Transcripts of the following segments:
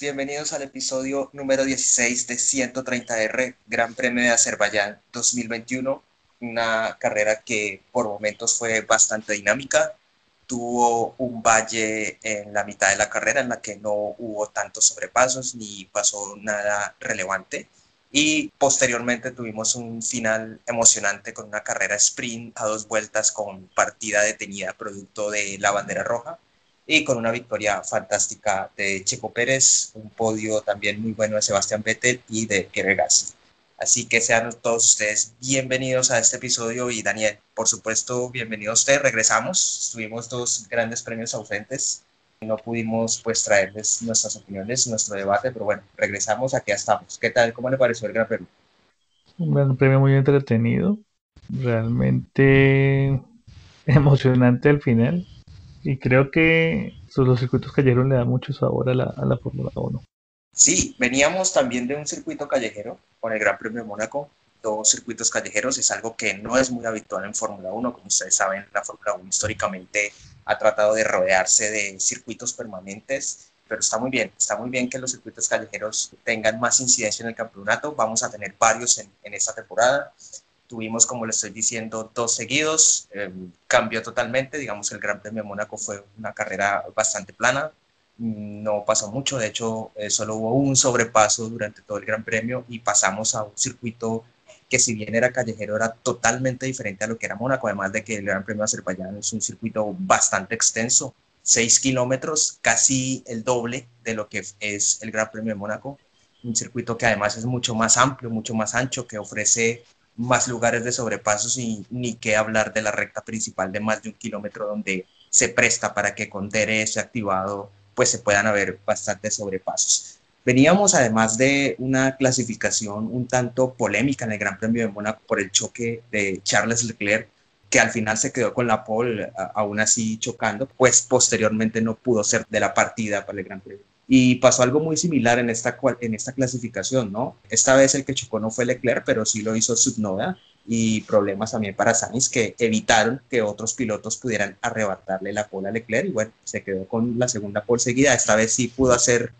Bienvenidos al episodio número 16 de 130R Gran Premio de Azerbaiyán 2021, una carrera que por momentos fue bastante dinámica, tuvo un valle en la mitad de la carrera en la que no hubo tantos sobrepasos ni pasó nada relevante. Y posteriormente tuvimos un final emocionante con una carrera sprint a dos vueltas con partida detenida producto de la bandera roja y con una victoria fantástica de Checo Pérez, un podio también muy bueno de Sebastián Vettel y de Pierre Gasly. Así que sean todos ustedes bienvenidos a este episodio y Daniel, por supuesto, bienvenido a usted. Regresamos, tuvimos dos grandes premios ausentes, no pudimos pues traerles nuestras opiniones, nuestro debate, pero bueno, regresamos, aquí estamos. ¿Qué tal? ¿Cómo le pareció el Gran Premio? Un gran premio muy entretenido, realmente emocionante al final y creo que los circuitos callejeros le dan mucho sabor a la, a la Fórmula 1. Sí, veníamos también de un circuito callejero con el Gran Premio de Mónaco. Dos circuitos callejeros es algo que no es muy habitual en Fórmula 1. Como ustedes saben, la Fórmula 1 históricamente ha tratado de rodearse de circuitos permanentes, pero está muy bien, está muy bien que los circuitos callejeros tengan más incidencia en el campeonato. Vamos a tener varios en, en esta temporada. Tuvimos, como le estoy diciendo, dos seguidos, eh, cambió totalmente, digamos, el Gran Premio de Mónaco fue una carrera bastante plana, no pasó mucho, de hecho, eh, solo hubo un sobrepaso durante todo el Gran Premio y pasamos a un circuito que si bien era callejero, era totalmente diferente a lo que era Mónaco, además de que el Gran Premio de Azerbaiyán es un circuito bastante extenso, 6 kilómetros, casi el doble de lo que es el Gran Premio de Mónaco, un circuito que además es mucho más amplio, mucho más ancho, que ofrece más lugares de sobrepasos y ni qué hablar de la recta principal de más de un kilómetro donde se presta para que con DRS activado pues se puedan haber bastantes sobrepasos. Veníamos además de una clasificación un tanto polémica en el Gran Premio de Mónaco por el choque de Charles Leclerc, que al final se quedó con la pole, aún así chocando, pues posteriormente no pudo ser de la partida para el Gran Premio. Y pasó algo muy similar en esta, en esta clasificación, ¿no? Esta vez el que chocó no fue Leclerc, pero sí lo hizo Subnoda y problemas también para Sainz que evitaron que otros pilotos pudieran arrebatarle la pole a Leclerc y bueno, se quedó con la segunda pole seguida. Esta vez sí pudo hacer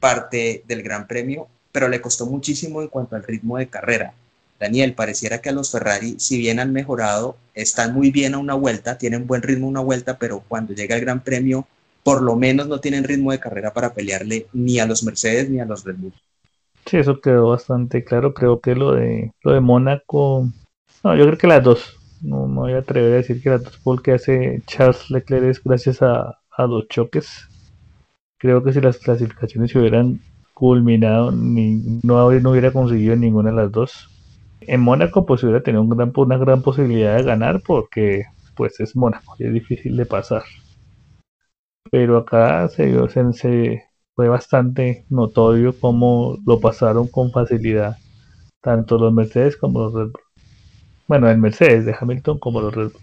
parte del Gran Premio, pero le costó muchísimo en cuanto al ritmo de carrera. Daniel, pareciera que a los Ferrari, si bien han mejorado, están muy bien a una vuelta, tienen buen ritmo a una vuelta, pero cuando llega el Gran Premio por lo menos no tienen ritmo de carrera para pelearle ni a los Mercedes ni a los Red Bull. Sí, eso quedó bastante claro. Creo que lo de lo de Mónaco, no, yo creo que las dos. No me voy a atrever a decir que las dos porque hace Charles Leclerc es gracias a, a los choques. Creo que si las clasificaciones se hubieran culminado, ni, no, no hubiera conseguido ninguna de las dos. En Mónaco pues hubiera tenido un una gran posibilidad de ganar porque pues es Mónaco y es difícil de pasar pero acá se, se, fue bastante notorio cómo lo pasaron con facilidad, tanto los Mercedes como los Red Bull. Bueno, el Mercedes de Hamilton como los Red Bull.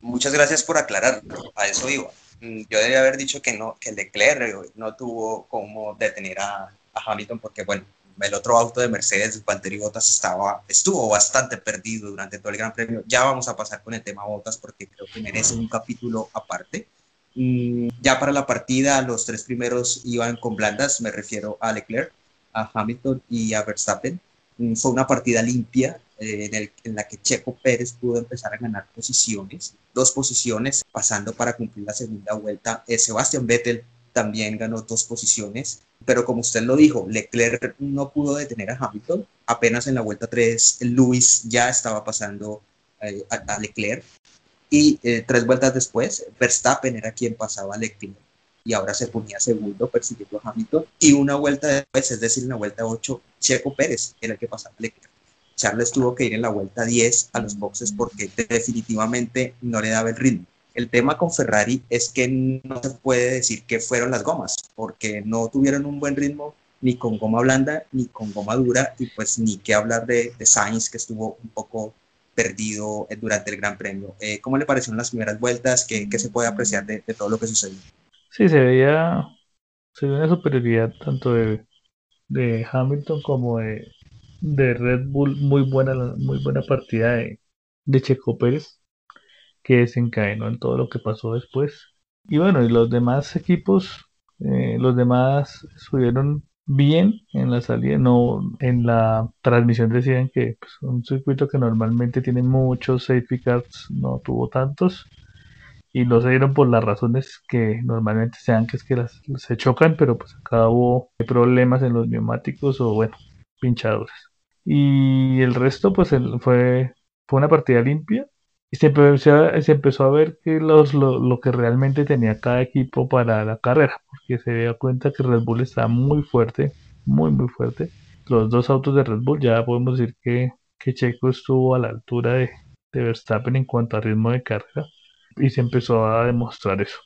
Muchas gracias por aclarar, a eso iba. Mm, yo debería haber dicho que no, que Leclerc no tuvo cómo detener a, Hamilton porque, bueno, el otro auto de Mercedes, Valtteri Bottas, estaba, estuvo bastante perdido durante todo el Gran Premio. Ya vamos a pasar con el tema Bottas porque creo que merece un capítulo aparte. Y ya para la partida, los tres primeros iban con blandas, me refiero a Leclerc, a Hamilton y a Verstappen. Mm, fue una partida limpia eh, en, la que Checo Pérez pudo empezar a ganar posiciones, dos posiciones, pasando para cumplir la segunda vuelta. Eh, Sebastian Vettel también ganó dos posiciones, pero como usted lo dijo, Leclerc no pudo detener a Hamilton. Apenas en la vuelta 3, Luis ya estaba pasando eh, a, Leclerc y eh, tres vueltas después, Verstappen era quien pasaba a Leclerc y ahora se ponía segundo persiguiendo a Hamilton. Y una vuelta después, es decir, en la vuelta 8, Checo Pérez era el que pasaba a Leclerc. Charles tuvo que ir en la vuelta 10 a los boxes porque definitivamente no le daba el ritmo. El tema con Ferrari es que no se puede decir que fueron las gomas, porque no tuvieron un buen ritmo ni con goma blanda ni con goma dura, y pues ni qué hablar de, de Sainz, que estuvo un poco perdido eh, durante el Gran Premio. Eh, ¿Cómo le parecieron las primeras vueltas? ¿Qué, se puede apreciar de, de, todo lo que sucedió? Sí, se veía, se veía una superioridad tanto de, de Hamilton como de, de, Red Bull. Muy buena, muy buena partida de, de Checo Pérez, que desencadenó en todo lo que pasó después. Y bueno, y los demás equipos, Eh, los demás subieron bien en la salida, no en la transmisión decían que pues, un circuito que normalmente tiene muchos safety cars no tuvo tantos y no se dieron por las razones que normalmente sean que es que las, se chocan, pero pues acá hubo problemas en los neumáticos o bueno, pinchadores. Y el resto pues fue, fue una partida limpia y se empezó, se empezó a ver que los, lo, que realmente tenía cada equipo para la carrera, porque se dio cuenta que Red Bull estaba muy fuerte, muy muy fuerte. Los dos autos de Red Bull ya podemos decir que, que Checo estuvo a la altura de, de Verstappen en cuanto a ritmo de carrera y se empezó a demostrar eso.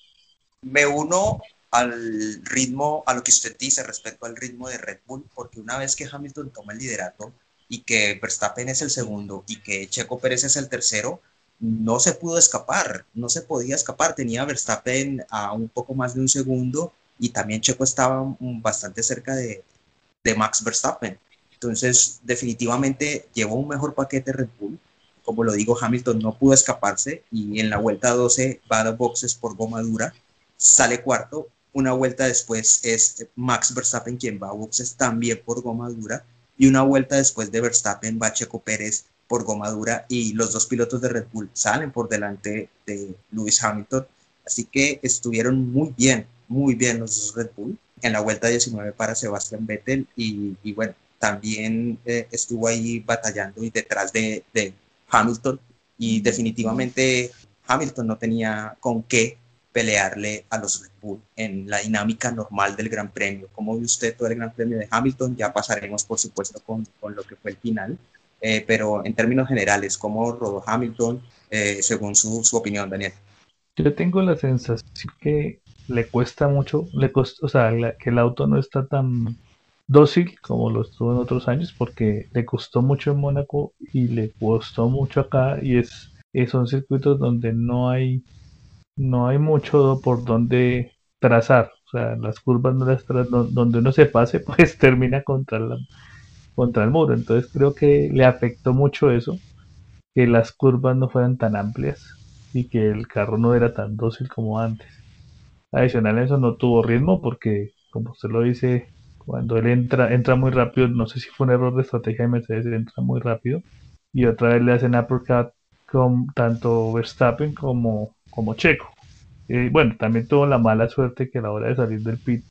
Me uno al ritmo, a lo que usted dice respecto al ritmo de Red Bull, porque una vez que Hamilton toma el liderato y que Verstappen es el segundo y que Checo Pérez es el tercero, no se pudo escapar, no se podía escapar. Tenía Verstappen a un poco más de un segundo y también Checo estaba bastante cerca de, de Max Verstappen. Entonces, definitivamente llevó un mejor paquete Red Bull como lo digo, Hamilton no pudo escaparse y en la vuelta 12 va a boxes por goma dura, sale cuarto. Una vuelta después es Max Verstappen quien va a boxes también por goma dura y una vuelta después de Verstappen va Checo Pérez por goma dura y los dos pilotos de Red Bull salen por delante de Lewis Hamilton. Así que estuvieron muy bien, muy bien los dos Red Bull en la vuelta 19 para Sebastián Vettel y, bueno, también eh, estuvo ahí batallando y detrás de, de Hamilton y definitivamente Hamilton no tenía con qué pelearle a los Red Bull en la dinámica normal del Gran Premio. Como ve usted todo el Gran Premio de Hamilton? Ya pasaremos, por supuesto, con, con lo que fue el final. Eh, pero en términos generales, ¿cómo rodó Hamilton eh, según su, opinión, Daniel? Yo tengo la sensación que le cuesta mucho, le o sea, que el auto no está tan dócil como lo estuvo en otros años porque le costó mucho en Mónaco y le costó mucho acá y es, son circuitos donde no hay no hay mucho por donde trazar o sea las curvas no las donde uno se pase pues termina contra la, contra el muro entonces creo que le afectó mucho eso que las curvas no fueran tan amplias y que el carro no era tan dócil como antes adicional a eso no tuvo ritmo porque como usted lo dice cuando él entra, entra muy rápido, no sé si fue un error de estrategia de Mercedes, entra muy rápido. Y otra vez le hacen uppercut con tanto Verstappen como, como Checo. Y bueno, también tuvo la mala suerte que a la hora de salir del pit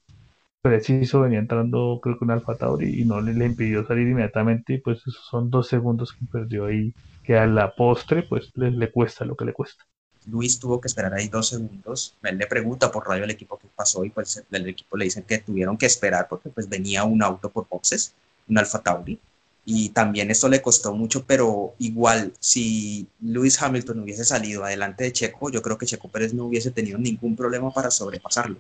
preciso venía entrando creo que un Alfa Tauri y no le, impidió salir inmediatamente y pues esos son dos segundos que perdió ahí que a la postre pues le, le cuesta lo que le cuesta. Luis tuvo que esperar ahí dos segundos. Él le pregunta por radio al equipo qué pasó y pues el equipo le dicen que tuvieron que esperar porque pues venía un auto por boxes, un Alfa Tauri. Y también esto le costó mucho, pero igual si Lewis Hamilton hubiese salido adelante de Checo, yo creo que Checo Pérez no hubiese tenido ningún problema para sobrepasarlo,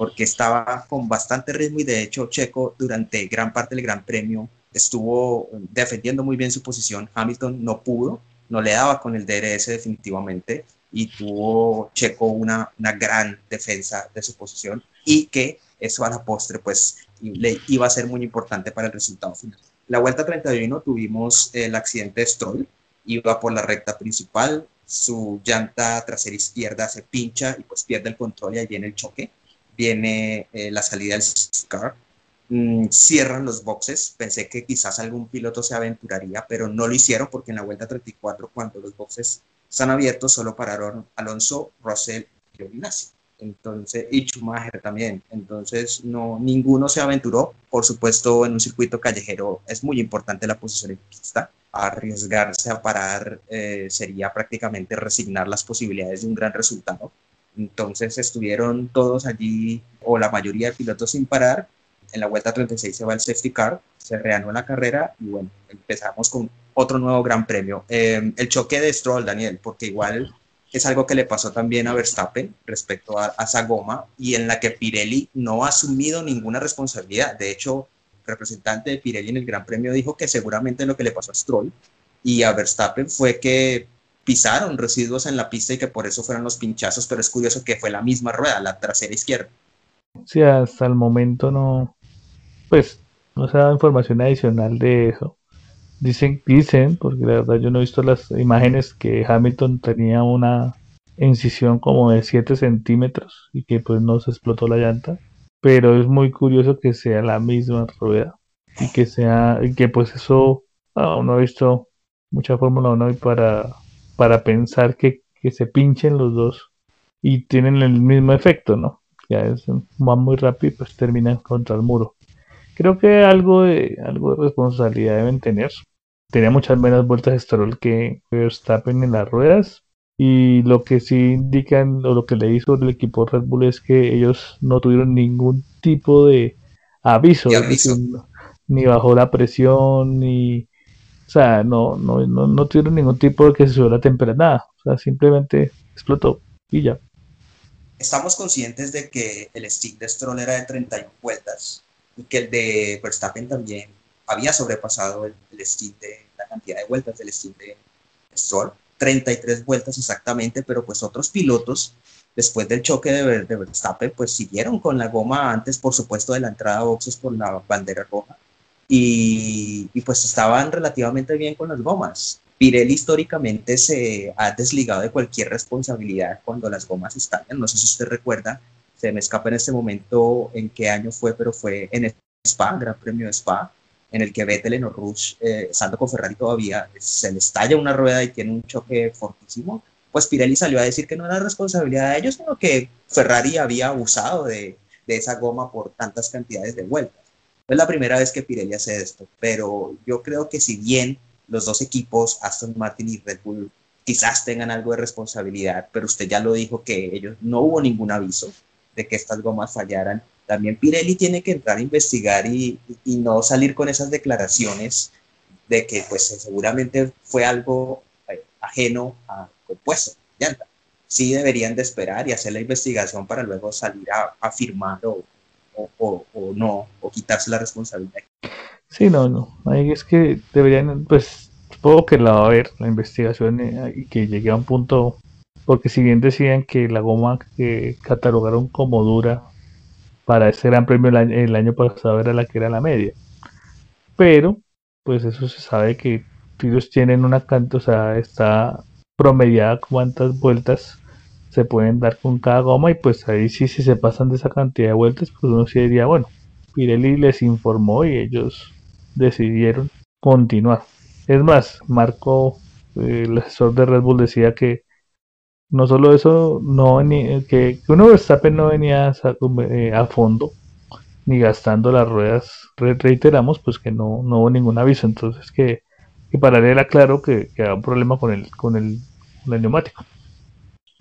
porque estaba con bastante ritmo y de hecho Checo durante gran parte del Gran Premio estuvo defendiendo muy bien su posición. Hamilton no pudo, no le daba con el DRS definitivamente y tuvo Checo una, una gran defensa de su posición y que eso a la postre pues le iba a ser muy importante para el resultado final. La vuelta 31 tuvimos el accidente de Stroll, iba por la recta principal, su llanta trasera izquierda se pincha y pues pierde el control y ahí viene el choque, viene eh, la salida del car, mm, cierran los boxes, pensé que quizás algún piloto se aventuraría, pero no lo hicieron porque en la vuelta 34 cuando los boxes están abiertos, solo pararon Alonso, Russell y Giovinazzi. Entonces, y Schumacher también. Entonces, no, ninguno se aventuró. Por supuesto, en un circuito callejero es muy importante la posición en pista. Arriesgarse a parar eh, sería prácticamente resignar las posibilidades de un gran resultado. Entonces, estuvieron todos allí, o la mayoría de pilotos sin parar. En la vuelta 36 se va el safety car, se reanudó la carrera y bueno, empezamos con otro nuevo gran premio. Em, el choque de Stroll, Daniel, porque igual es algo que le pasó también a Verstappen respecto a, a esa goma y en la que Pirelli no ha asumido ninguna responsabilidad. De hecho, el representante de Pirelli en el Gran Premio dijo que seguramente lo que le pasó a Stroll y a Verstappen fue que pisaron residuos en la pista y que por eso fueron los pinchazos, pero es curioso que fue la misma rueda, la trasera izquierda. Sí, hasta el momento no, pues no se ha dado información adicional de eso. Dicen, dicen, porque la verdad yo no he visto las imágenes que Hamilton tenía una incisión como de 7 centímetros y que pues no se explotó la llanta. pero es muy curioso que sea la misma rueda y que sea, y que pues eso, ah, uno ha visto mucha Fórmula 1 y para, para pensar que, que se pinchen los dos y tienen el mismo efecto, ¿no? Ya es, van muy rápido y pues terminan contra el muro. Creo que algo de, algo de responsabilidad deben tener. Tenía muchas menos vueltas de Stroll que Verstappen en las ruedas. Y lo que sí indican, o lo que leí sobre el equipo Red Bull es que ellos no tuvieron ningún tipo de aviso, ni bajo la presión, ni. O sea, no, no, no, no tuvieron ningún tipo de que se subió la temperatura, O sea, simplemente explotó y ya. Estamos conscientes de que el stick de Stroll era de 31 vueltas y que el de Verstappen también había sobrepasado el, el de la cantidad de vueltas del stick de Stroll, 33 vueltas exactamente, pero pues otros pilotos después del choque de, de, Verstappen pues siguieron con la goma antes por supuesto de la entrada a boxes por la bandera roja y, pues estaban relativamente bien con las gomas. Pirelli históricamente se ha desligado de cualquier responsabilidad cuando las gomas estallan. No sé si usted recuerda se me escapa en este momento en qué año fue, pero fue en Spa, Gran Premio de Spa, en el que Vettel en Rush, eh, estando con Ferrari todavía, se le estalla una rueda y tiene un choque fortísimo, pues Pirelli salió a decir que no era responsabilidad de ellos, sino que Ferrari había abusado de, de esa goma por tantas cantidades de vueltas. Es la primera vez que Pirelli hace esto, pero yo creo que si bien los dos equipos, Aston Martin y Red Bull, quizás tengan algo de responsabilidad, pero usted ya lo dijo que ellos no hubo ningún aviso, de que estas gomas fallaran. También Pirelli tiene que entrar a investigar y, no salir con esas declaraciones de que pues seguramente fue algo eh, ajeno a compuesto, llanta. Sí deberían de esperar y hacer la investigación para luego salir a, afirmar o, no, o quitarse la responsabilidad. Sí, no, no. Ahí es que deberían, pues, supongo que la va a ver la investigación eh, y que llegue a un punto porque si bien decían que la goma que catalogaron como dura para ese gran premio el año, pasado era la que era la media. Pero, pues eso se sabe que ellos tienen una cantidad, o sea, está promediada cuántas vueltas se pueden dar con cada goma y pues ahí sí si se pasan de esa cantidad de vueltas pues uno sí diría bueno Pirelli les informó y ellos decidieron continuar es más Marco el asesor de Red Bull decía que no solo eso, no venía, que, que uno Verstappen no venía eh, a, fondo ni gastando las ruedas, reiteramos pues que no, no hubo ningún aviso, entonces que, para él era claro que, que había un problema con el, con el, neumático.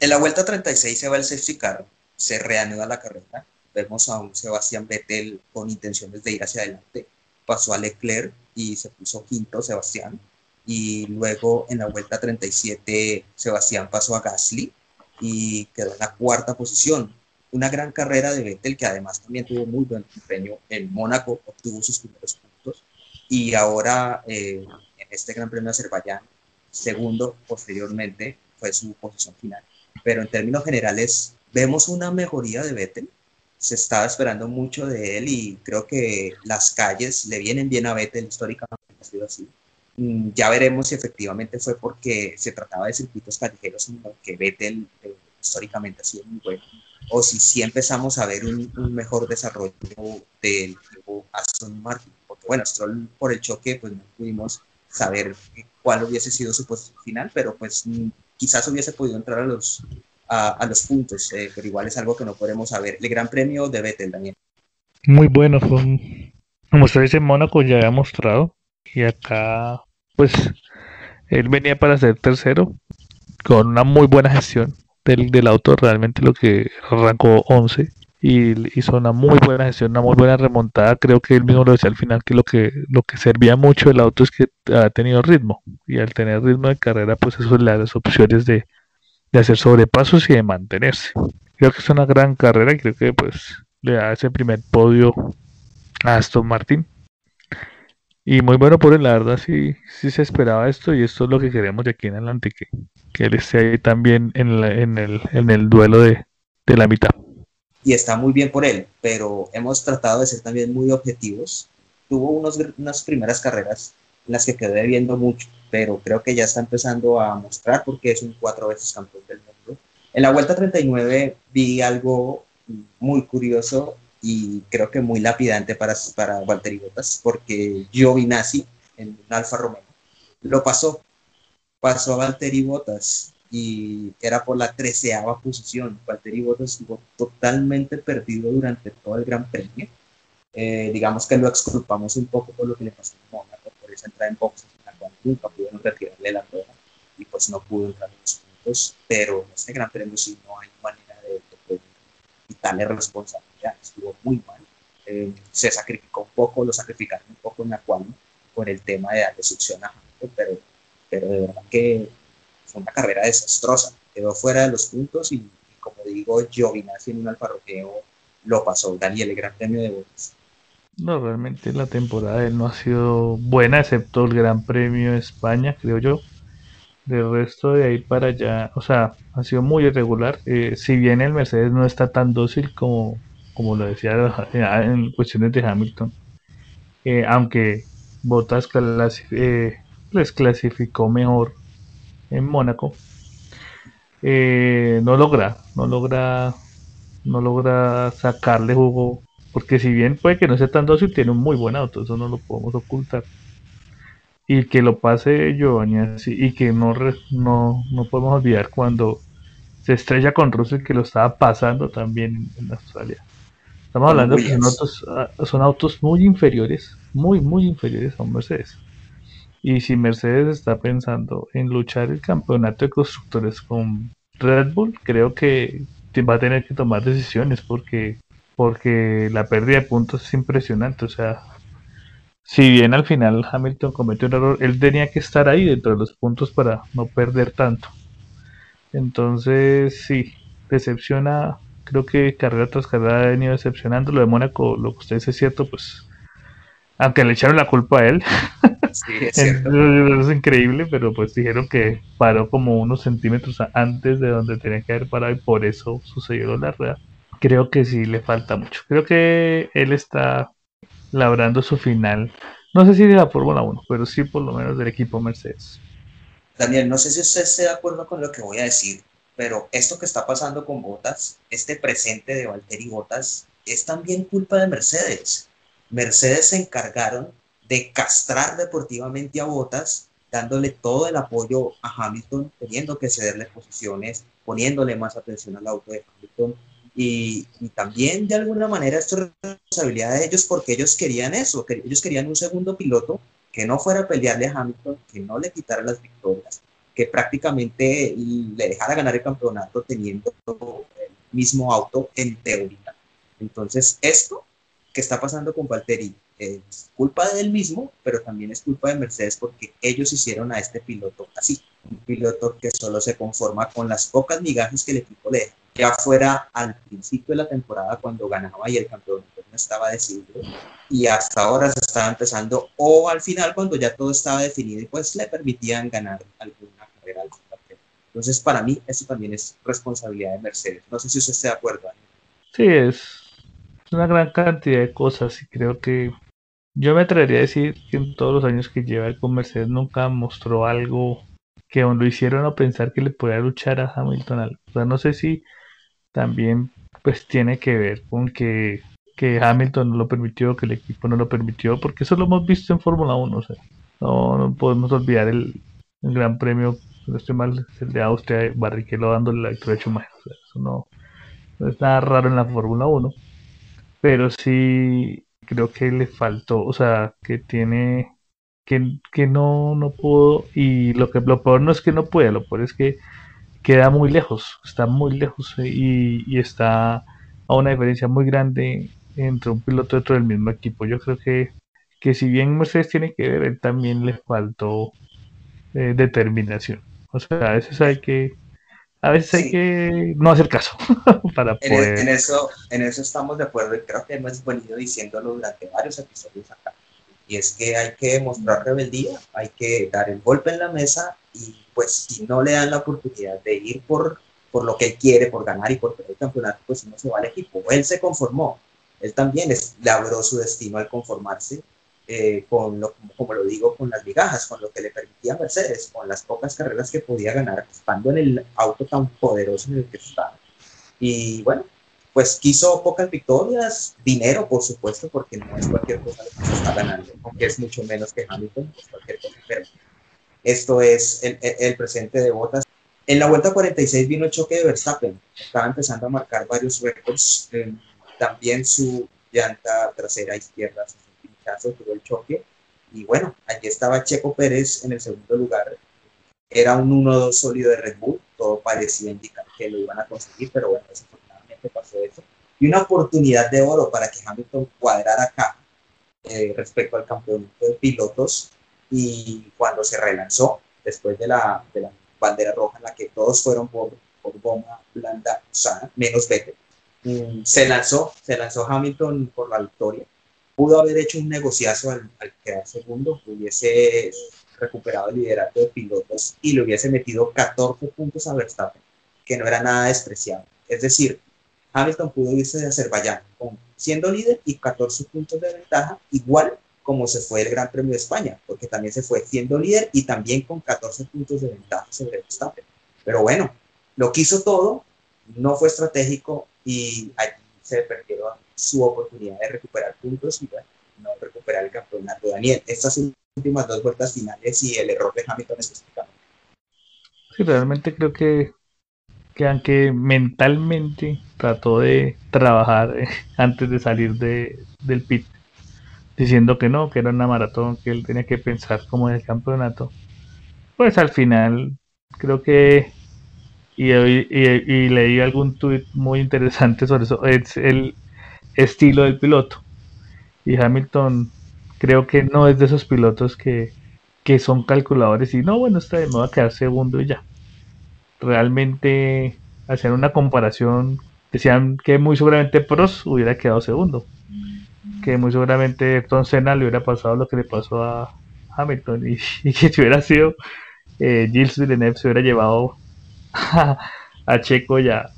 En la vuelta 36 se va el safety car, se reanuda la carrera, vemos a un Sebastián Vettel con intenciones de ir hacia adelante, pasó a Leclerc y se puso quinto Sebastián, y luego en la vuelta 37 Sebastián pasó a Gasly y quedó en la cuarta posición. Una gran carrera de Vettel que además también tuvo muy buen desempeño en Mónaco, obtuvo sus primeros puntos y ahora eh, en este Gran Premio de Azerbaiyán, segundo posteriormente fue su posición final. Pero en términos generales vemos una mejoría de Vettel, se estaba esperando mucho de él y creo que las calles le vienen bien a Vettel históricamente, ha sido así. Mm, ya veremos si efectivamente fue porque se trataba de circuitos callejeros en los que Vettel eh, históricamente ha sido muy bueno, o si sí empezamos a ver un, mejor desarrollo del Aston Martin, porque bueno, Stroll por el choque pues no pudimos saber cuál hubiese sido su posición final, pero pues mm, quizás hubiese podido entrar a los, a, los puntos, eh, pero igual es algo que no podemos saber. El Gran Premio de Vettel también. Muy bueno, fue como ustedes en Mónaco ya había mostrado, y acá pues él venía para ser tercero con una muy buena gestión del, del auto, realmente lo que arrancó 11 y hizo una muy buena gestión, una muy buena remontada. Creo que él mismo lo decía al final que lo que lo que servía mucho del auto es que ha tenido ritmo y al tener ritmo de carrera, pues eso le da las opciones de, de hacer sobrepasos y de mantenerse. Creo que es una gran carrera y creo que pues le da ese primer podio a Aston Martin y muy bueno por él, la verdad sí, sí se esperaba esto y esto es lo que queremos de aquí en adelante, que, que él esté ahí también en, en, el, en el duelo de, de la mitad. Y está muy bien por él, pero hemos tratado de ser también muy objetivos. Tuvo unos, unas primeras carreras en las que quedé viendo mucho, pero creo que ya está empezando a mostrar porque es un cuatro veces campeón del mundo. En la vuelta 39 vi algo muy curioso y creo que muy lapidante para, para Valtteri Bottas, porque Giovinazzi en Alfa Romeo lo pasó, pasó a Valtteri Bottas y era por la treceava posición. Valtteri Bottas estuvo totalmente perdido durante todo el Gran Premio. Eh, digamos que lo exculpamos un poco por lo que le pasó a Mónaco, por esa entrada en boxes en la cual nunca pudieron retirarle la rueda y pues no pudo entrar en los puntos, pero en este Gran Premio sí no hay manera de, de quitarle responsabilidad, estuvo muy mal. Eh, se sacrificó un poco, lo sacrificaron un poco en la cual por el tema de darle succión a Hamilton, pero, pero de verdad que fue una carrera desastrosa. Quedó fuera de los puntos y, como digo, Giovinazzi en un Alfa lo pasó. Daniel, el Gran Premio de Botas. No, realmente la temporada de él no ha sido buena, excepto el Gran Premio de España, creo yo. Del resto de ahí para allá, o sea, ha sido muy irregular. Eh, si bien el Mercedes no está tan dócil como, como lo decía en cuestiones de Hamilton, eh, aunque Bottas eh, les clasificó mejor en Mónaco, no logra, no logra, no logra sacarle jugo, porque si bien puede que no sea tan dócil, tiene un muy buen auto, eso no lo podemos ocultar y que lo pase Giovanni y que no, no, no podemos olvidar cuando se estrella con Russell que lo estaba pasando también en Australia. Estamos hablando de que son autos, ah, son autos muy inferiores, muy, muy inferiores a un Mercedes. Y si Mercedes está pensando en luchar el campeonato de constructores con Red Bull, creo que va a tener que tomar decisiones porque, porque la pérdida de puntos es impresionante. O sea, si bien al final Hamilton cometió un error, él tenía que estar ahí dentro de los puntos para no perder tanto. Entonces, sí, decepciona. Creo que carrera tras carrera ha venido decepcionando. Lo de Mónaco, lo que usted dice es cierto, pues. Aunque le echaron la culpa a él. Sí, es, cierto. es increíble, pero pues dijeron que paró como unos centímetros antes de donde tenía que haber parado y por eso sucedió la rueda. Creo que sí le falta mucho. Creo que él está labrando su final. No sé si de la Fórmula 1, pero sí por lo menos del equipo Mercedes. Daniel, no sé si usted esté de acuerdo con lo que voy a decir, pero esto que está pasando con Botas, este presente de Valtteri Botas, es también culpa de Mercedes. Mercedes se encargaron de castrar deportivamente a Botas, dándole todo el apoyo a Hamilton, teniendo que cederle posiciones, poniéndole más atención al auto de Hamilton, y, también de alguna manera esto es responsabilidad de ellos porque ellos querían eso, que ellos querían un segundo piloto que no fuera a pelearle a Hamilton, que no le quitara las victorias, que prácticamente le dejara ganar el campeonato teniendo el mismo auto en teoría. Entonces, esto que está pasando con Valtteri es culpa de él mismo, pero también es culpa de Mercedes porque ellos hicieron a este piloto así, un piloto que solo se conforma con las pocas migajas que el equipo le deja, ya fuera al principio de la temporada cuando ganaba y el campeonato no estaba decidido, y hasta ahora se estaba empezando, o al final cuando ya todo estaba definido y pues le permitían ganar alguna carrera Entonces, para mí, eso también es responsabilidad de Mercedes. No sé si usted está de acuerdo. Sí, es una gran cantidad de cosas y creo que yo me atrevería a decir que en todos los años que lleva con Mercedes nunca mostró algo que lo hicieron a pensar que le podía luchar a Hamilton. O sea, no sé si también pues tiene que ver con que, que Hamilton no lo permitió, que el equipo no lo permitió, porque eso lo hemos visto en Fórmula 1. O sea, no, podemos olvidar el, gran premio, no estoy mal, el de Austria, Barrichello dándole la victoria a Schumacher. Eso no, no es nada raro en la Fórmula 1. Pero sí creo que le faltó, o sea, que tiene, que, que no, no pudo, y lo que lo peor no es que no pueda, lo peor es que queda muy lejos, está muy lejos eh, y, está a una diferencia muy grande entre un piloto y otro del mismo equipo. Yo creo que, que si bien Mercedes tiene que ver, él también le faltó eh, determinación. O sea, a veces hay que a veces hay que no hacer caso para e, poder... En, eso, en eso estamos de acuerdo y creo que hemos venido diciéndolo durante varios episodios acá. Y es que hay que mostrar rebeldía, hay que dar el golpe en la mesa y pues si no le dan la oportunidad de ir por, por lo que él quiere, por ganar y por perder el campeonato, pues no se va al equipo. Él se conformó, él también es, labró su destino al conformarse eh, con lo, como lo digo, con las migajas, con lo que le permitía Mercedes, con las pocas carreras que podía ganar, estando en el auto tan poderoso en el que estaba. Y bueno, pues quiso pocas victorias, dinero, por supuesto, porque no es cualquier cosa que se está ganando, aunque es mucho menos que Hamilton, es cualquier cosa, pero esto es el, el, presente de Botas. En la vuelta 46 vino el choque de Verstappen, estaba empezando a marcar varios récords, eh, también su llanta trasera izquierda, pinchazo, tuvo el choque, y bueno, allí estaba Checo Pérez en el segundo lugar, era un 1-2 sólido de Red Bull, todo parecía indicar que lo iban a conseguir, pero bueno, desafortunadamente pasó eso. Y una oportunidad de oro para que Hamilton cuadrara acá eh, respecto al campeonato de pilotos. Y cuando se relanzó, después de la, de la bandera roja en la que todos fueron por, por bomba blanda menos Vettel, mm, se lanzó, se lanzó Hamilton por la victoria. Pudo haber hecho un negociazo al, al quedar segundo, hubiese recuperado el liderato de pilotos y le hubiese metido 14 puntos a Verstappen, que no era nada despreciable. Es decir, Hamilton pudo irse de Azerbaiyán con, siendo líder y 14 puntos de ventaja, igual como se fue el Gran Premio de España, porque también se fue siendo líder y también con 14 puntos de ventaja sobre Verstappen. Pero bueno, lo quiso todo, no fue estratégico y allí se perdió su oportunidad de recuperar puntos y no recuperar el campeonato. Daniel, estas últimas dos vueltas finales y el error de Hamilton específicamente. Sí, realmente creo que, que aunque mentalmente trató de trabajar eh, antes de salir de, del pit, diciendo que no, que era una maratón, que él tenía que pensar como en el campeonato, pues al final creo que y, y, y, leí algún tuit muy interesante sobre eso, es el estilo del piloto. Y Hamilton creo que no es de esos pilotos que, son calculadores y no, bueno, está de moda a quedar segundo y ya. Realmente hacer una comparación, decían que muy seguramente Prost hubiera quedado segundo, que muy seguramente Ayrton Senna le hubiera pasado lo que le pasó a Hamilton y, que si hubiera sido eh, Gilles Villeneuve se hubiera llevado a, Checo ya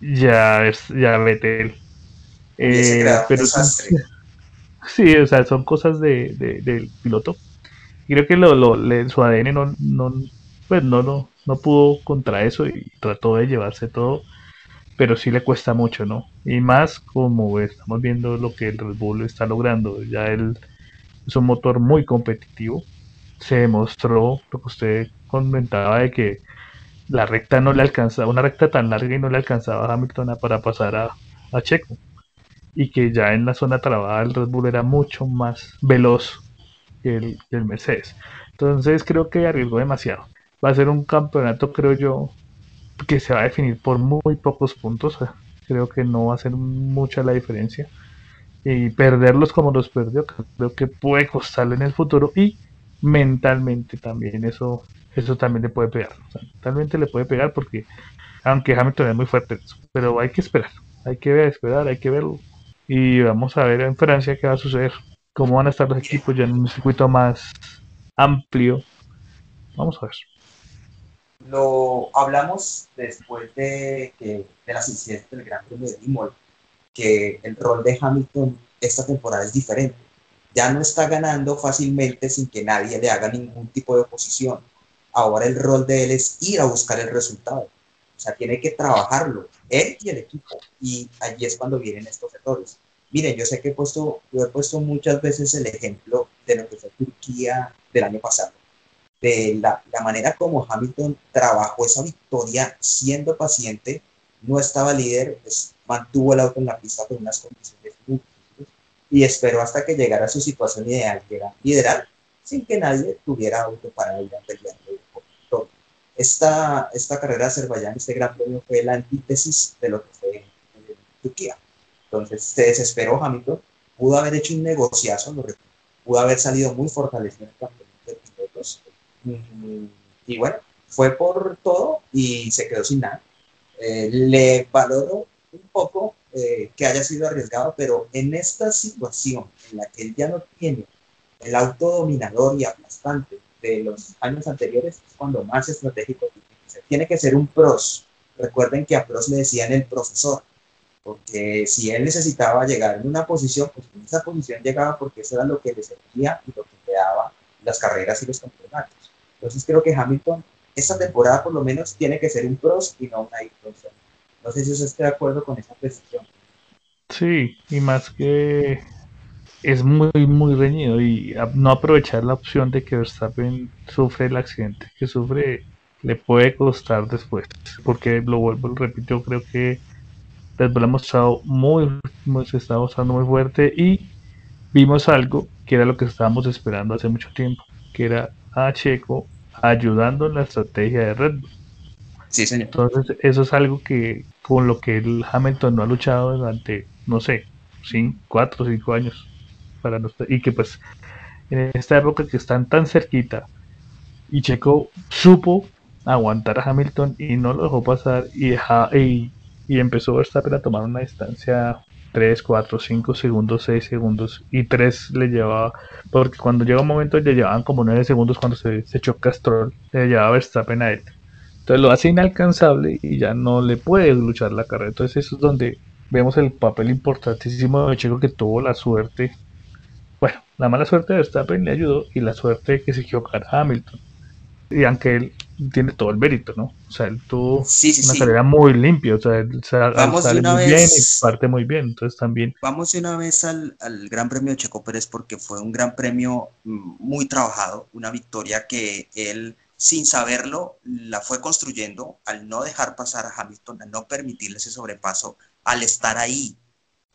ya ya Vettel eh, pero Sí, o sea, son cosas de, del piloto. creo que lo, lo, su ADN no, no, pues no, no, no pudo contra eso y trató de llevarse todo, pero sí le cuesta mucho, ¿no? Y más como estamos viendo lo que el Red Bull está logrando, ya él es un motor muy competitivo, se demostró lo que usted comentaba de que la recta no le alcanzaba, una recta tan larga y no le alcanzaba a Hamilton para pasar a, a Checo y que ya en la zona trabada el Red Bull era mucho más veloz que el, Mercedes. Entonces creo que arriesgó demasiado. Va a ser un campeonato, creo yo, que se va a definir por muy pocos puntos. Creo que no va a ser mucha la diferencia. Y perderlos como los perdió, creo que puede costarle en el futuro. Y mentalmente también eso, eso también le puede pegar. mentalmente le puede pegar porque, aunque Hamilton es muy fuerte, pero hay que esperar. Hay que esperar, hay que verlo y vamos a ver en Francia qué va a suceder, cómo van a estar los equipos ya en un circuito más amplio. Vamos a ver. Lo hablamos después de, de las incidencias del Gran Premio de Limol, que el rol de Hamilton esta temporada es diferente. Ya no está ganando fácilmente sin que nadie le haga ningún tipo de oposición. Ahora el rol de él es ir a buscar el resultado. O sea, tiene que trabajarlo, él y el equipo. Y allí es cuando vienen estos errores. Miren, yo sé que he puesto, yo he puesto muchas veces el ejemplo de lo que fue Turquía del año pasado. De la, manera como Hamilton trabajó esa victoria siendo paciente, no estaba líder, pues, mantuvo el auto en la pista con unas condiciones muy difíciles y esperó hasta que llegara a su situación ideal, que era liderar, sin que nadie tuviera auto para ir a pelear esta, esta carrera de Azerbaiyán, este gran premio, fue la antítesis de lo que fue en, Turquía. Entonces se desesperó Hamilton, pudo haber hecho un negociazo, pudo haber salido muy fortalecido en el campeonato de pilotos. Mm, y bueno, fue por todo y se quedó sin nada. Eh, le valoro un poco eh, que haya sido arriesgado, pero en esta situación en la que él ya no tiene el auto dominador y aplastante de los años anteriores es cuando más estratégico tiene que ser. un pros. Recuerden que a pros le decían el profesor, porque si él necesitaba llegar en una posición, pues en esa posición llegaba porque eso era lo que le servía y lo que le daba las carreras y los campeonatos. Entonces creo que Hamilton esta temporada por lo menos tiene que ser un pros y no una Ayrton No sé si usted está de acuerdo con esa precisión. Sí, y más que es muy, muy reñido y no aprovechar la opción de que Verstappen sufre el accidente que sufre le puede costar después. Porque lo vuelvo, lo repito, creo que Red Bull ha mostrado muy, muy, se está mostrando muy fuerte y vimos algo que era lo que estábamos esperando hace mucho tiempo, que era a Checo ayudando en la estrategia de Red Bull. Sí, señor. Entonces, eso es algo que con lo que el Hamilton no ha luchado durante, no sé, cinco, cuatro o cinco años. Para y que pues en esta época que están tan cerquita y Checo supo aguantar a Hamilton y no lo dejó pasar y, deja, y, y empezó Verstappen a tomar una distancia 3, 4, 5 segundos, 6 segundos y 3 le llevaba, porque cuando llega un momento le llevaban como 9 segundos cuando se, se choca Stroll, le llevaba Verstappen a él. Entonces lo hace inalcanzable y ya no le puede luchar la carrera. Entonces eso es donde vemos el papel importantísimo de Checo que tuvo la suerte. Bueno, la mala suerte de Verstappen le ayudó y la suerte que se equivocara Hamilton. Y aunque él tiene todo el mérito, ¿no? O sea, él tuvo una carrera muy limpia, o sea, él sale muy bien y parte muy bien, entonces también... Vamos de una vez al, al, Gran Premio de Checo Pérez porque fue un gran premio mm, muy trabajado, una victoria que él, sin saberlo, la fue construyendo al no dejar pasar a Hamilton, al no permitirle ese sobrepaso, al estar ahí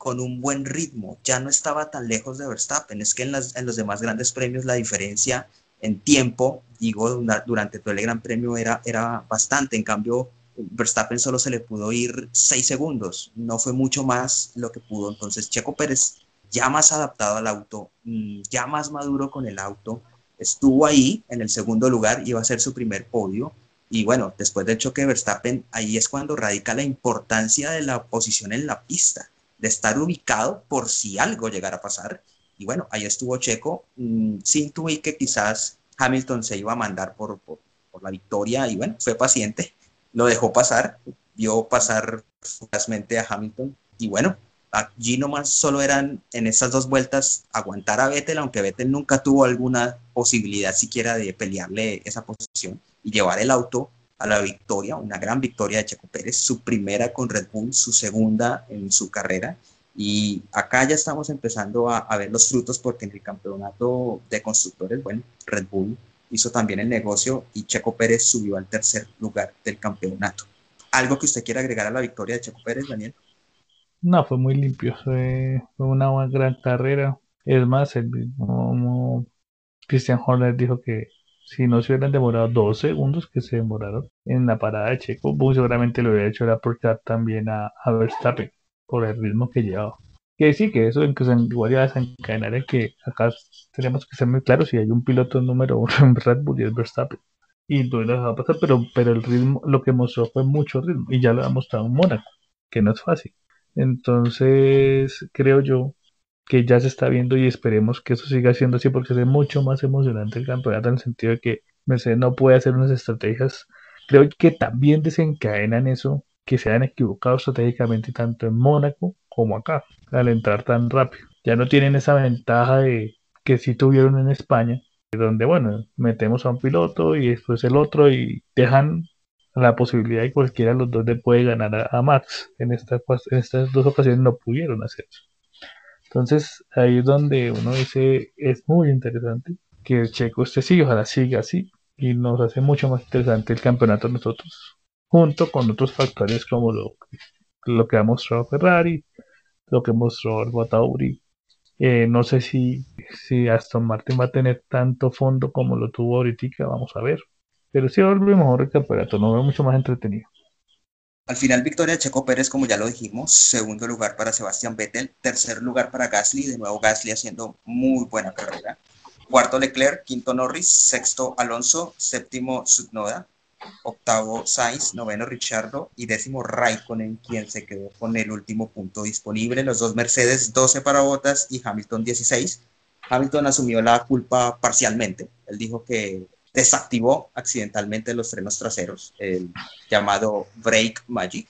con un buen ritmo, ya no estaba tan lejos de Verstappen, es que en, las, en los demás grandes premios la diferencia en tiempo, digo, durante todo el Gran Premio era, era bastante. En cambio, Verstappen solo se le pudo ir seis segundos, no fue mucho más lo que pudo. Entonces, Checo Pérez, ya más adaptado al auto, mm, ya más maduro con el auto, estuvo ahí en el segundo lugar, iba a ser su primer podio. Y bueno, después del choque de Verstappen, ahí es cuando radica la importancia de la posición en la pista, de estar ubicado por si algo llegara a pasar. Y bueno, ahí estuvo Checo, mm, sin intuí que quizás Hamilton se iba a mandar por, por, la victoria y bueno, fue paciente, lo dejó pasar, vio pasar fugazmente a Hamilton y bueno, allí nomás solo eran en esas dos vueltas aguantar a Vettel, aunque Vettel nunca tuvo alguna posibilidad siquiera de pelearle esa posición y llevar el auto a la victoria, una gran victoria de Checo Pérez, su primera con Red Bull, su segunda en su carrera y acá ya estamos empezando a, ver los frutos porque en el campeonato de constructores, bueno, Red Bull hizo también el negocio y Checo Pérez subió al tercer lugar del campeonato. ¿Algo que usted quiera agregar a la victoria de Checo Pérez, Daniel? No, fue muy limpio, fue, una gran carrera. Es más, el mismo Christian Horner dijo que si no se hubieran demorado dos segundos que se demoraron en la parada de Checo, muy seguramente lo hubiera hecho la aportar también a, a Verstappen por el ritmo que llevaba. Que sí, que eso en que se igual iba a desencadenar es que acá tenemos que ser muy claros si hay un piloto número uno en Red Bull es Verstappen. Y no lo va a pasar, pero, pero el ritmo, lo que mostró fue mucho ritmo. Y ya lo ha mostrado en Mónaco, que no es fácil. Entonces, creo yo que ya se está viendo y esperemos que eso siga siendo así porque es mucho más emocionante el campeonato en el sentido de que Mercedes no puede hacer unas estrategias. Creo que también desencadenan eso que se han equivocado estratégicamente tanto en Mónaco como acá, al entrar tan rápido. Ya no tienen esa ventaja de que sí tuvieron en España, donde, bueno, metemos a un piloto y después el otro y dejan la posibilidad de cualquiera de los dos le puede ganar a, Max. En, esta, en estas dos ocasiones no pudieron hacer eso. Entonces ahí es donde uno dice, es muy interesante que Checo esté así, ojalá siga así y nos hace mucho más interesante el campeonato nosotros junto con otros factores como lo, lo que ha mostrado Ferrari, lo que mostró el Tauri. Eh, no sé si, si Aston Martin va a tener tanto fondo como lo tuvo ahorita, vamos a ver. Pero sí vuelve mejor el campeonato, no veo mucho más entretenido. Al final, victoria de Checo Pérez, como ya lo dijimos, segundo lugar para Sebastián Vettel, tercer lugar para Gasly, de nuevo Gasly haciendo muy buena carrera, cuarto Leclerc, quinto Norris, sexto Alonso, séptimo Subnoda, octavo Sainz, noveno Richardo y décimo Raikkonen, quien se quedó con el último punto disponible. Los dos Mercedes, 12 para Bottas y Hamilton 16. Hamilton asumió la culpa parcialmente. Él dijo que desactivó accidentalmente los frenos traseros, el llamado Brake Magic,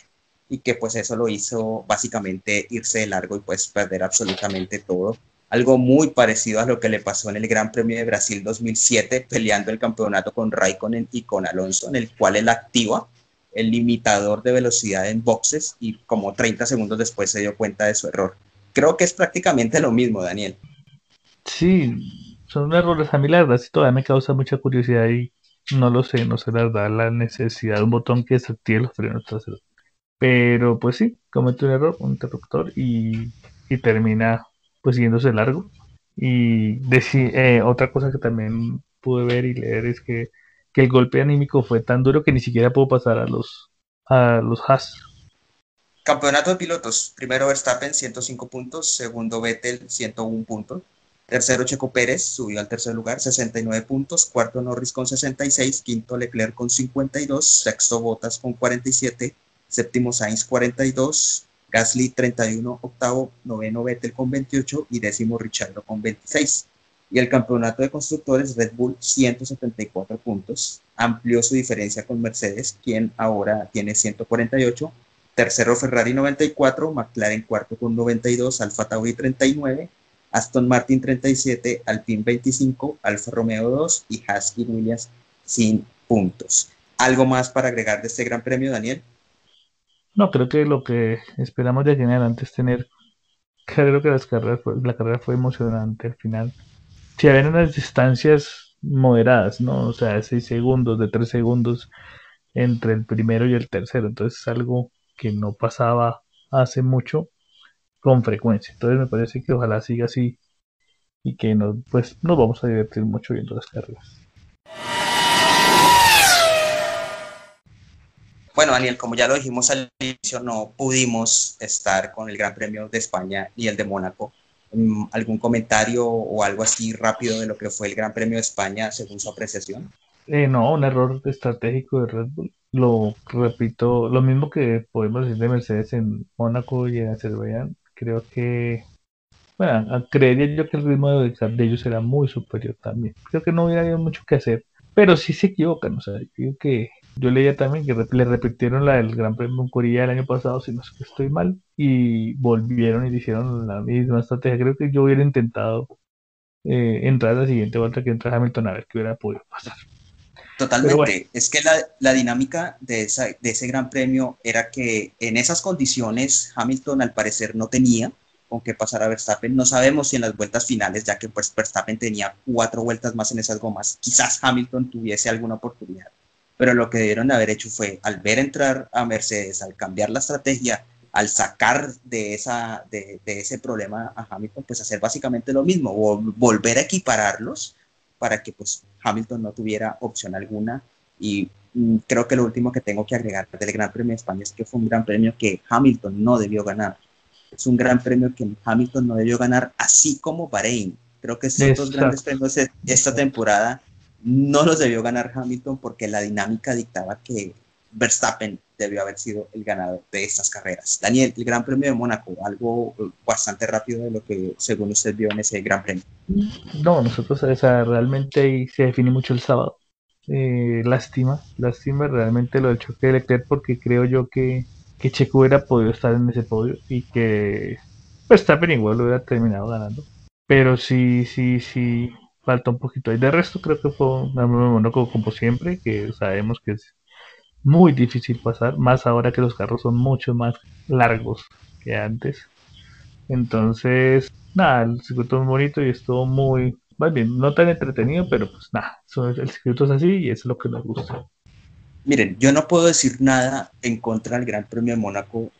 y que pues eso lo hizo básicamente irse de largo y pues perder absolutamente todo algo muy parecido a lo que le pasó en el Gran Premio de Brasil 2007, peleando el campeonato con Raikkonen y con Alonso, en el cual él activa el limitador de velocidad en boxes y como 30 segundos después se dio cuenta de su error. Creo que es prácticamente lo mismo, Daniel. Sí, son errores. A mí la verdad sí todavía me causa mucha curiosidad y no lo sé, no sé la verdad la necesidad de un botón que desactive los frenos traseros. Pero pues sí, comete un error, un interruptor y, termina pues siguiéndose largo. Y eh, otra cosa que también pude ver y leer es que, el golpe anímico fue tan duro que ni siquiera pudo pasar a los, a los Haas. Campeonato de pilotos. Primero Verstappen, 105 puntos. Segundo Vettel, 101 puntos. Tercero Checo Pérez, subió al tercer lugar, 69 puntos. Cuarto Norris con 66. Quinto Leclerc con 52. Sexto Bottas con 47. Séptimo Sainz 42. Gasly 31. Octavo, noveno Vettel con 28. Y décimo Richardo con 26. Y el campeonato de constructores Red Bull 174 puntos. Amplió su diferencia con Mercedes, quien ahora tiene 148 Tercero Ferrari 94, McLaren cuarto con 92, Alfa Tauri 39, Aston Martin 37, Alpine 25, Alfa Romeo 2 y y Williams sin puntos. ¿Algo más para agregar de este gran premio, Daniel? No, creo que lo que esperamos de aquí en adelante tener. Creo que las carreras la carrera fue emocionante al final. Si habían unas distancias moderadas, ¿no? O sea, de 6 segundos, de 3 segundos entre el primero y el tercero. Entonces es algo que no pasaba hace mucho con frecuencia. Entonces me parece que ojalá siga así y que nos, pues, nos vamos a divertir mucho viendo las carreras. Bueno, Daniel, como ya lo dijimos al inicio, no pudimos estar con el Gran Premio de España y el de Mónaco. Mm, ¿Algún comentario o algo así rápido de lo que fue el Gran Premio de España según su apreciación? Eh, no, un error estratégico de Red Bull lo repito, lo mismo que podemos decir de Mercedes en Mónaco y en Azerbaiyán, creo que, bueno, creería yo que el ritmo de, ellos era muy superior también. Creo que no hubiera habido mucho que hacer, pero sí se equivocan, o sea, creo que yo leía también que le repitieron la del Gran Premio en Corea el año pasado, si no es que estoy mal, y volvieron y hicieron la misma estrategia. Creo que yo hubiera intentado eh, entrar a la siguiente vuelta que entra Hamilton a ver qué hubiera podido pasar. Totalmente. Es que la, dinámica de, de, ese gran premio era que en esas condiciones Hamilton al parecer no tenía con qué pasar a Verstappen. No sabemos si en las vueltas finales, ya que pues Verstappen tenía cuatro vueltas más en esas gomas, quizás Hamilton tuviese alguna oportunidad. Pero lo que debieron haber hecho fue, al ver entrar a Mercedes, al cambiar la estrategia, al sacar de, esa, de, ese problema a Hamilton, pues hacer básicamente lo mismo, o volver a equipararlos para que pues Hamilton no tuviera opción alguna. Y mm, creo que lo último que tengo que agregar del Gran Premio de España es que fue un gran premio que Hamilton no debió ganar. Es un gran premio que Hamilton no debió ganar, así como Bahrein. Creo que estos dos grandes premios de esta temporada no los debió ganar Hamilton porque la dinámica dictaba que Verstappen debió haber sido el ganador de estas carreras. Daniel, el Gran Premio de Mónaco, algo bastante rápido de lo que según usted vio en ese Gran Premio. No, nosotros o sea, realmente se define mucho el sábado. Eh, lástima, lástima realmente lo del choque de Leclerc porque creo yo que, que Checo hubiera podido estar en ese podio y que Verstappen igual lo hubiera terminado ganando. Pero sí, sí, sí, falta un poquito ahí. De resto creo que fue un Mónaco como siempre, que sabemos que es muy difícil pasar, más ahora que los carros son mucho más largos que antes. Entonces, nada, el circuito es bonito y estuvo muy, más bien, no tan entretenido, pero pues nada, el circuito es así y es lo que nos gusta. Miren, yo no puedo decir nada en contra del Gran Premio de Mónaco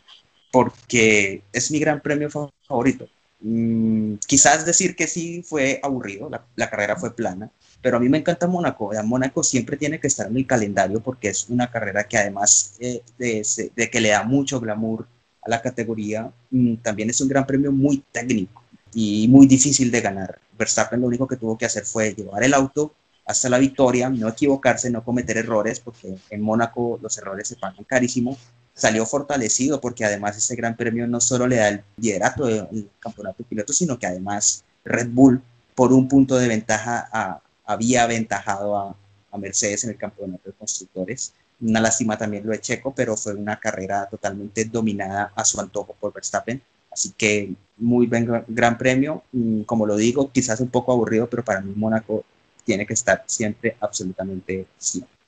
porque es mi gran premio favorito. Mm, quizás decir que sí fue aburrido, la carrera fue plana, pero a mí me encanta Mónaco. Mónaco siempre tiene que estar en el calendario porque es una carrera que además eh, de, que le da mucho glamour a la categoría, mm, también es un gran premio muy técnico y muy difícil de ganar. Verstappen lo único que tuvo que hacer fue llevar el auto hasta la victoria, no equivocarse, no cometer errores, porque en Mónaco los errores se pagan carísimo. Salió fortalecido porque además este gran premio no solo le da el liderato del campeonato de pilotos, sino que además Red Bull, por un punto de ventaja a, había aventajado a, Mercedes en el campeonato de constructores. Una lástima también lo de Checo, pero fue una carrera totalmente dominada a su antojo por Verstappen. Así que muy buen gran premio. Mm, como lo digo, quizás un poco aburrido, pero para mí Mónaco tiene que estar siempre absolutamente siempre.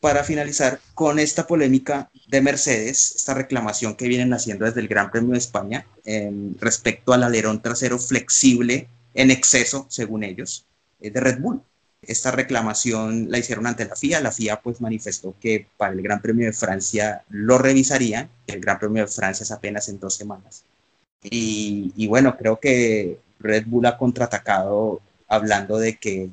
Para finalizar con esta polémica de Mercedes, esta reclamación que vienen haciendo desde el Gran Premio de España respecto al alerón trasero flexible en exceso, según ellos, eh, de Red Bull. Esta reclamación la hicieron ante la FIA. La FIA pues manifestó que para el Gran Premio de Francia lo revisarían. El Gran Premio de Francia es apenas en dos semanas. Y, y bueno, creo que Red Bull ha contraatacado hablando de que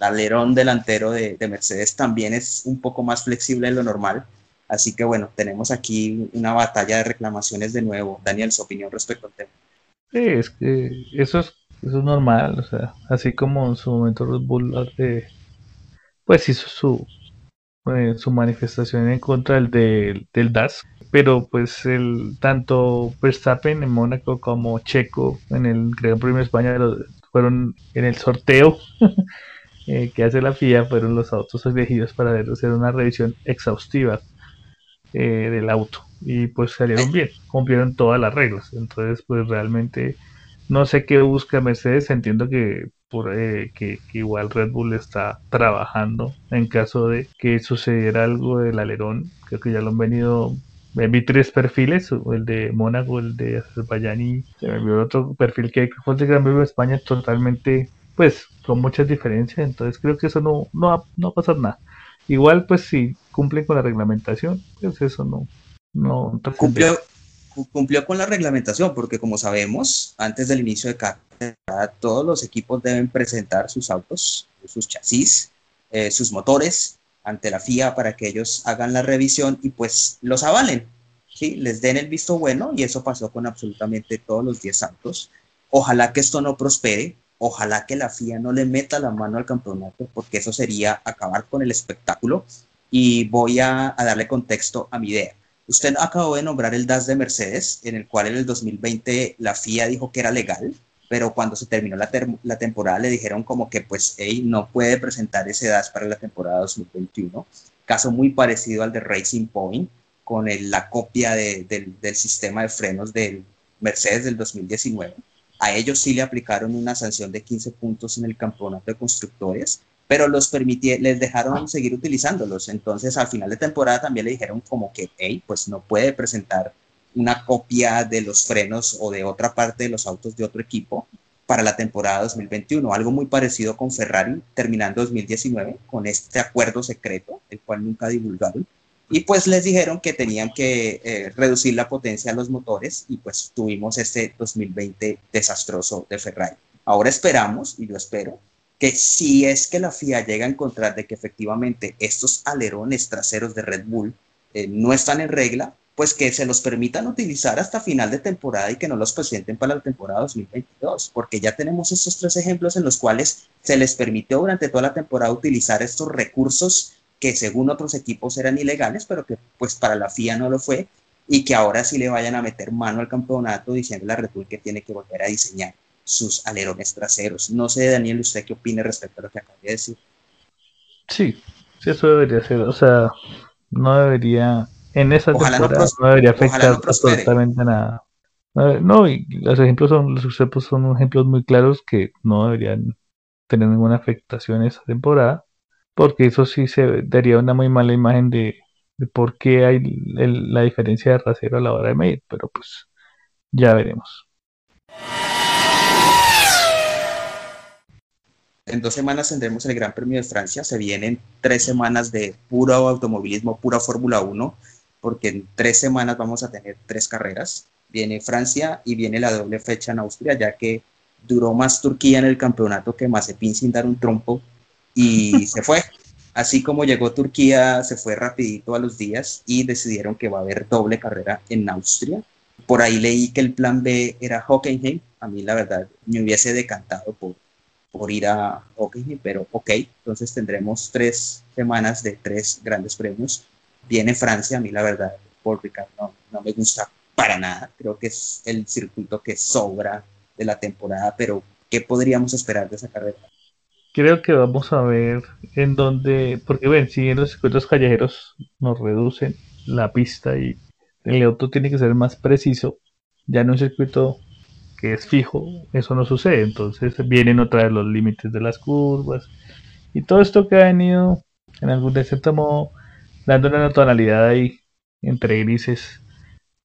alerón delantero de, de, Mercedes también es un poco más flexible de lo normal. Así que bueno, tenemos aquí una batalla de reclamaciones de nuevo. Daniel, su opinión respecto al tema. Sí, es que eso es eso es normal, o sea, así como en su momento Red Bull pues hizo su, eh, su manifestación en contra del, del DAS, pero pues el tanto Verstappen en Mónaco como Checo en el Gran Premio de España fueron en el sorteo eh, que hace la FIA, fueron los autos elegidos para hacer una revisión exhaustiva eh, del auto y pues salieron bien, cumplieron todas las reglas, entonces pues realmente no sé qué busca Mercedes, entiendo que por eh, que, igual Red Bull está trabajando en caso de que sucediera algo del alerón. Creo que ya lo han venido. Vi tres perfiles, el de Mónaco, el de Azerbaiyán y se me vio otro perfil que fue el de Gran Premio de España totalmente, pues, con muchas diferencias. Entonces creo que eso no, no, va, no va a pasar nada. Igual, pues, si cumplen con la reglamentación, pues eso no. no cumplió, cumplió con la reglamentación, porque como sabemos, antes del inicio de carrera, todos los equipos deben presentar sus autos, sus chasis, eh, sus motores ante la FIA para que ellos hagan la revisión y pues los avalen, ¿sí? les den el visto bueno y eso pasó con absolutamente todos los 10 autos. Ojalá que esto no prospere, ojalá que la FIA no le meta la mano al campeonato porque eso sería acabar con el espectáculo y voy a darle contexto a mi idea Usted acabó de nombrar el DAS de Mercedes, en el cual en el 2020 la FIA dijo que era legal, pero cuando se terminó la, la temporada le dijeron como que pues, hey, no puede presentar ese DAS para la temporada 2021. Caso muy parecido al de Racing Point, con la copia del, del sistema de frenos del Mercedes del 2019. A ellos sí le aplicaron una sanción de 15 puntos en el campeonato de constructores pero los permití, les dejaron seguir utilizándolos. Entonces, al final de temporada también le dijeron como que, hey, pues no puede presentar una copia de los frenos o de otra parte de los autos de otro equipo para la temporada 2021. Algo muy parecido con Ferrari terminando 2019 con este acuerdo secreto, el cual nunca divulgaron. Y pues les dijeron que tenían que eh, reducir la potencia de los motores y pues tuvimos este 2020 desastroso de Ferrari. Ahora esperamos, y yo espero, que si es que la FIA llega a encontrar de que efectivamente estos alerones traseros de Red Bull eh, no están en regla, pues que se los permitan utilizar hasta final de temporada y que no los presenten para la temporada 2022, porque ya tenemos estos tres ejemplos en los cuales se les permitió durante toda la temporada utilizar estos recursos que según otros equipos eran ilegales, pero que pues para la FIA no lo fue, y que ahora sí le vayan a meter mano al campeonato diciendo a Red Bull que tiene que volver a diseñar sus alerones traseros. No sé, Daniel, ¿usted qué opina respecto a lo que acabo de decir? Sí, sí, eso debería ser. O sea, no debería, en esa temporada, no, debería afectar absolutamente nada. No, y los ejemplos son, los ejemplos son ejemplos muy claros que no deberían tener ninguna afectación en esa temporada, porque eso sí se daría una muy mala imagen de, por qué hay la diferencia de trasero a la hora de medir, pero pues ya veremos. En dos semanas tendremos el Gran Premio de Francia. Se vienen tres semanas de puro automovilismo, pura Fórmula 1, porque en tres semanas vamos a tener tres carreras. Viene Francia y viene la doble fecha en Austria, ya que duró más Turquía en el campeonato que Mazepin sin dar un trompo y se fue. Así como llegó Turquía, se fue rapidito a los días y decidieron que va a haber doble carrera en Austria. Por ahí leí que el plan B era Hockenheim. A mí la verdad me hubiese decantado por, por ir a Hockenheim, pero ok, entonces tendremos tres semanas de tres grandes premios. Viene Francia, a mí la verdad, por Ricardo no, me gusta para nada, creo que es el circuito que sobra de la temporada, pero ¿qué podríamos esperar de esa carrera? Creo que vamos a ver en dónde, porque ven, si en los circuitos callejeros nos reducen la pista y el auto tiene que ser más preciso, ya en un circuito que es fijo, eso no sucede. Entonces vienen otra vez los límites de las curvas y todo esto que ha venido en algún de cierto modo dando una tonalidad ahí entre grises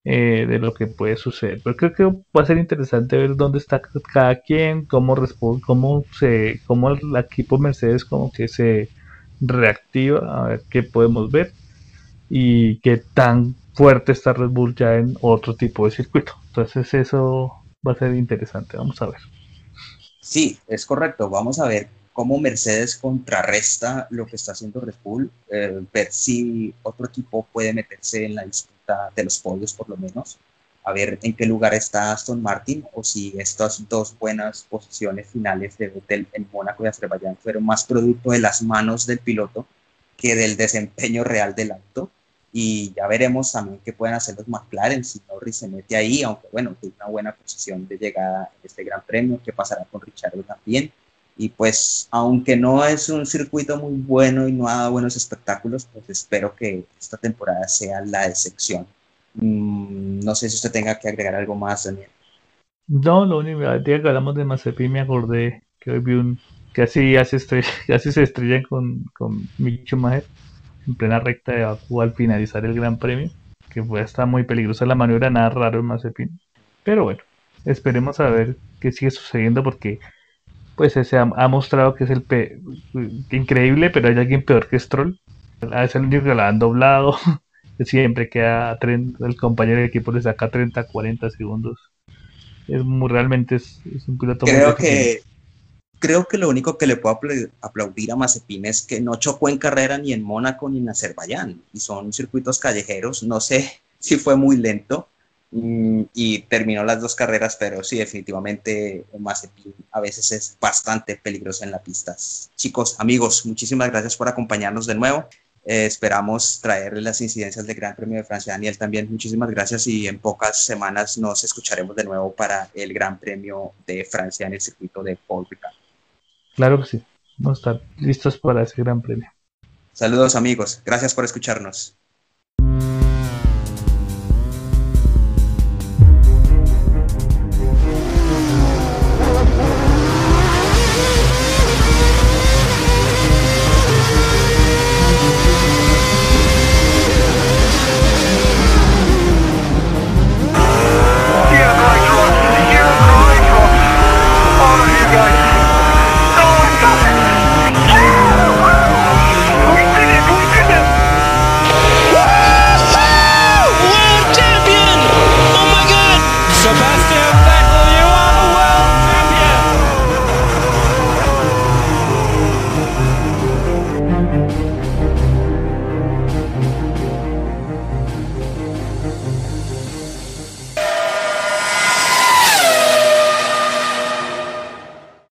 eh, de lo que puede suceder. Pero creo que va a ser interesante ver dónde está cada quien, cómo responde, cómo se, cómo el equipo Mercedes como que se reactiva, a ver qué podemos ver y qué tan fuerte está Red Bull ya en otro tipo de circuito. Entonces eso va a ser interesante, vamos a ver. Sí, es correcto, vamos a ver cómo Mercedes contrarresta lo que está haciendo Red Bull, eh, ver si otro equipo puede meterse en la disputa de los podios por lo menos, a ver en qué lugar está Aston Martin o si estas dos buenas posiciones finales de Vettel en Mónaco y Azerbaiyán fueron más producto de las manos del piloto que del desempeño real del auto. Y ya veremos también qué pueden hacer los McLaren si Norris se mete ahí, aunque bueno, tiene una buena posición de llegada en este gran premio, qué pasará con Richard también. Y pues, aunque no es un circuito muy bueno y no ha dado buenos espectáculos, pues espero que esta temporada sea la excepción. Mm, no sé si usted tenga que agregar algo más, Daniel. No, lo único que hablamos de Mazepin me acordé que hoy vi un casi hace casi se estrella con, con Mick Schumacher en plena recta de Baku al finalizar el Gran Premio, que fue hasta muy peligrosa la maniobra, nada raro en Mazepin. Pero bueno, esperemos a ver qué sigue sucediendo porque pues se ha, mostrado que es el increíble, pero hay alguien peor que Stroll. A veces el único que la han doblado, siempre queda el compañero de equipo le saca 30, 40 segundos. Es muy realmente es, un piloto creo que creo que lo único que le puedo aplaudir a Mazepin es que no chocó en carrera ni en Mónaco ni en Azerbaiyán y son circuitos callejeros. No sé si fue muy lento, y terminó las dos carreras, pero sí, definitivamente Mazepin a veces es bastante peligroso en las pistas. Chicos, amigos, muchísimas gracias por acompañarnos de nuevo. Eh, esperamos traerles las incidencias del Gran Premio de Francia. Daniel, también muchísimas gracias y en pocas semanas nos escucharemos de nuevo para el Gran Premio de Francia en el circuito de Paul Ricard. Claro que sí, vamos a estar listos para ese Gran Premio. Saludos amigos, gracias por escucharnos.